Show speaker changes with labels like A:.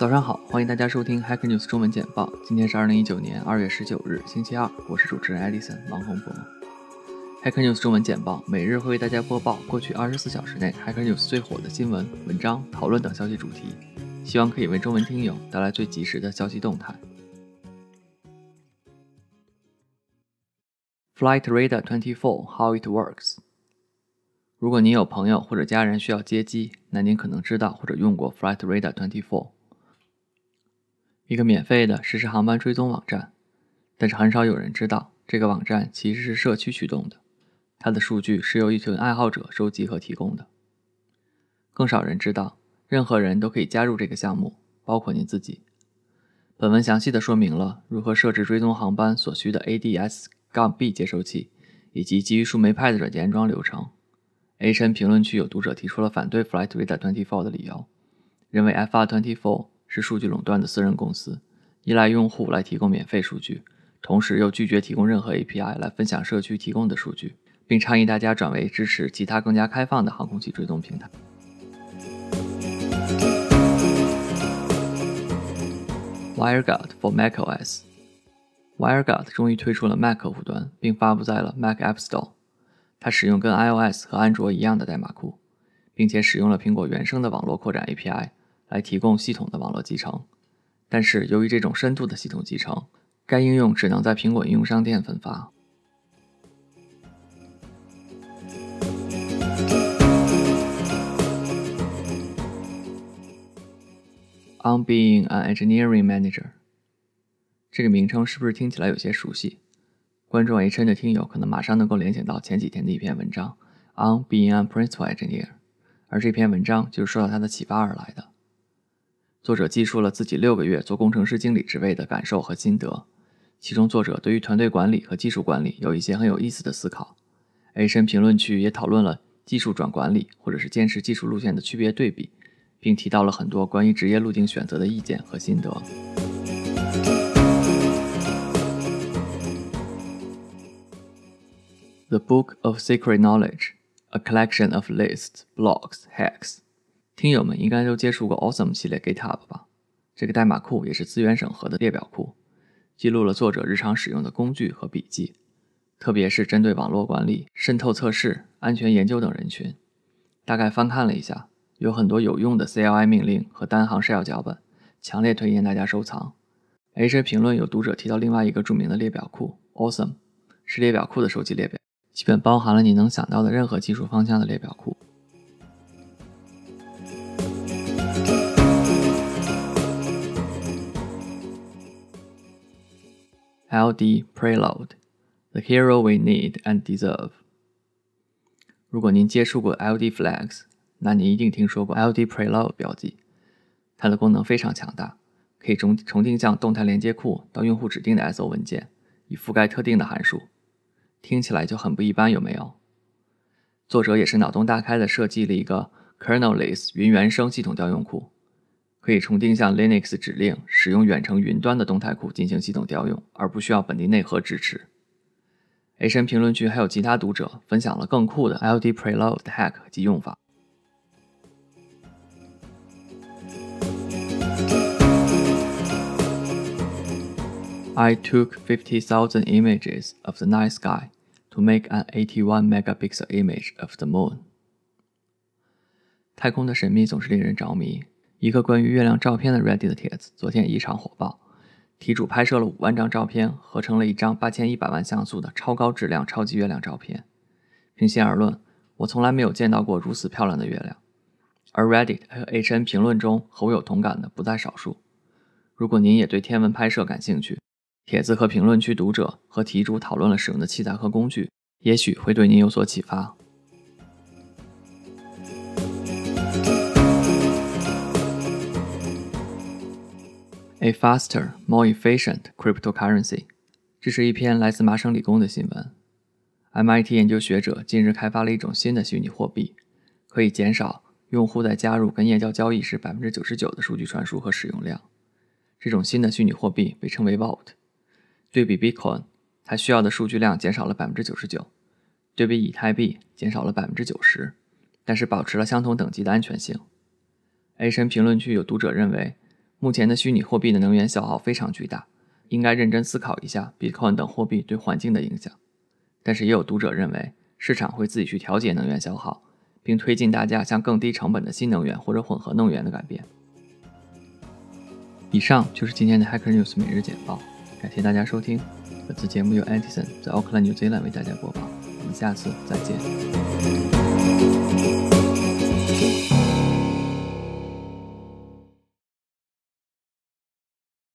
A: 早上好，欢迎大家收听 Hacker News 中文简报。今天是二零一九年二月十九日，星期二，我是主持人 Edison 王洪博。Hacker News 中文简报每日会为大家播报过去二十四小时内 Hacker News 最火的新闻、文章、讨论等消息主题，希望可以为中文听友带来最及时的消息动态。Flight Radar 24 How it works。如果您有朋友或者家人需要接机，那您可能知道或者用过 Flight Radar 24。一个免费的实时航班追踪网站，但是很少有人知道，这个网站其实是社区驱动的，它的数据是由一群爱好者收集和提供的。更少人知道，任何人都可以加入这个项目，包括您自己。本文详细的说明了如何设置追踪航班所需的 ADS 杠 B 接收器，以及基于树莓派的软件安装流程。A 评论区有读者提出了反对 Flight Radar 24的理由，认为 FR24。是数据垄断的私人公司，依赖用户来提供免费数据，同时又拒绝提供任何 API 来分享社区提供的数据，并倡议大家转为支持其他更加开放的航空器追踪平台。WireGuard for macOS，WireGuard 终于推出了 Mac 客户端，并发布在了 Mac App Store。它使用跟 iOS 和安卓一样的代码库，并且使用了苹果原生的网络扩展 API。来提供系统的网络集成，但是由于这种深度的系统集成，该应用只能在苹果应用商店分发。On being an engineering manager，这个名称是不是听起来有些熟悉？关注 HN 的听友可能马上能够联想到前几天的一篇文章，On being a principal engineer，而这篇文章就是受到他的启发而来的。作者记述了自己六个月做工程师经理职位的感受和心得，其中作者对于团队管理和技术管理有一些很有意思的思考。A 深评论区也讨论了技术转管理或者是坚持技术路线的区别对比，并提到了很多关于职业路径选择的意见和心得。The Book of Secret Knowledge: A Collection of lists, blocks, hacks. 听友们应该都接触过 Awesome 系列 GitHub 吧？这个代码库也是资源整合的列表库，记录了作者日常使用的工具和笔记，特别是针对网络管理、渗透测试、安全研究等人群。大概翻看了一下，有很多有用的 CLI 命令和单行 shell 脚本，强烈推荐大家收藏。H 评论有读者提到另外一个著名的列表库 Awesome，是列表库的手机列表，基本包含了你能想到的任何技术方向的列表库。LD Preload, the hero we need and deserve。如果您接触过 LD Flags，那您一定听说过 LD Preload 标记。它的功能非常强大，可以重重定向动态连接库到用户指定的 SO 文件，以覆盖特定的函数。听起来就很不一般，有没有？作者也是脑洞大开的设计了一个 Kernel-less 云原生系统调用库。可以重定向 Linux 指令，使用远程云端的动态库进行系统调用，而不需要本地内核支持。H N 评论区还有其他读者分享了更酷的 LD Preload hack 及用法。I took fifty thousand images of the night sky to make an eighty-one megapixel image of the moon。太空的神秘总是令人着迷。一个关于月亮照片的 Reddit 的帖子，昨天异常火爆。题主拍摄了五万张照片，合成了一张八千一百万像素的超高质量超级月亮照片。平心而论，我从来没有见到过如此漂亮的月亮。而 Reddit 和 HN 评论中和我有同感的不在少数。如果您也对天文拍摄感兴趣，帖子和评论区读者和题主讨论了使用的器材和工具，也许会对您有所启发。A faster, more efficient cryptocurrency。这是一篇来自麻省理工的新闻。MIT 研究学者近日开发了一种新的虚拟货币，可以减少用户在加入跟验交交易时百分之九十九的数据传输和使用量。这种新的虚拟货币被称为 Vault。对比 Bitcoin，它需要的数据量减少了百分之九十九；对比以太币，减少了百分之九十，但是保持了相同等级的安全性。A 神评论区有读者认为。目前的虚拟货币的能源消耗非常巨大，应该认真思考一下 Bitcoin 等货币对环境的影响。但是也有读者认为，市场会自己去调节能源消耗，并推进大家向更低成本的新能源或者混合能源的改变。以上就是今天的 Hacker News 每日简报，感谢大家收听。本次节目由 Edison 在奥克兰、New Zealand 为大家播报。我们下次再见。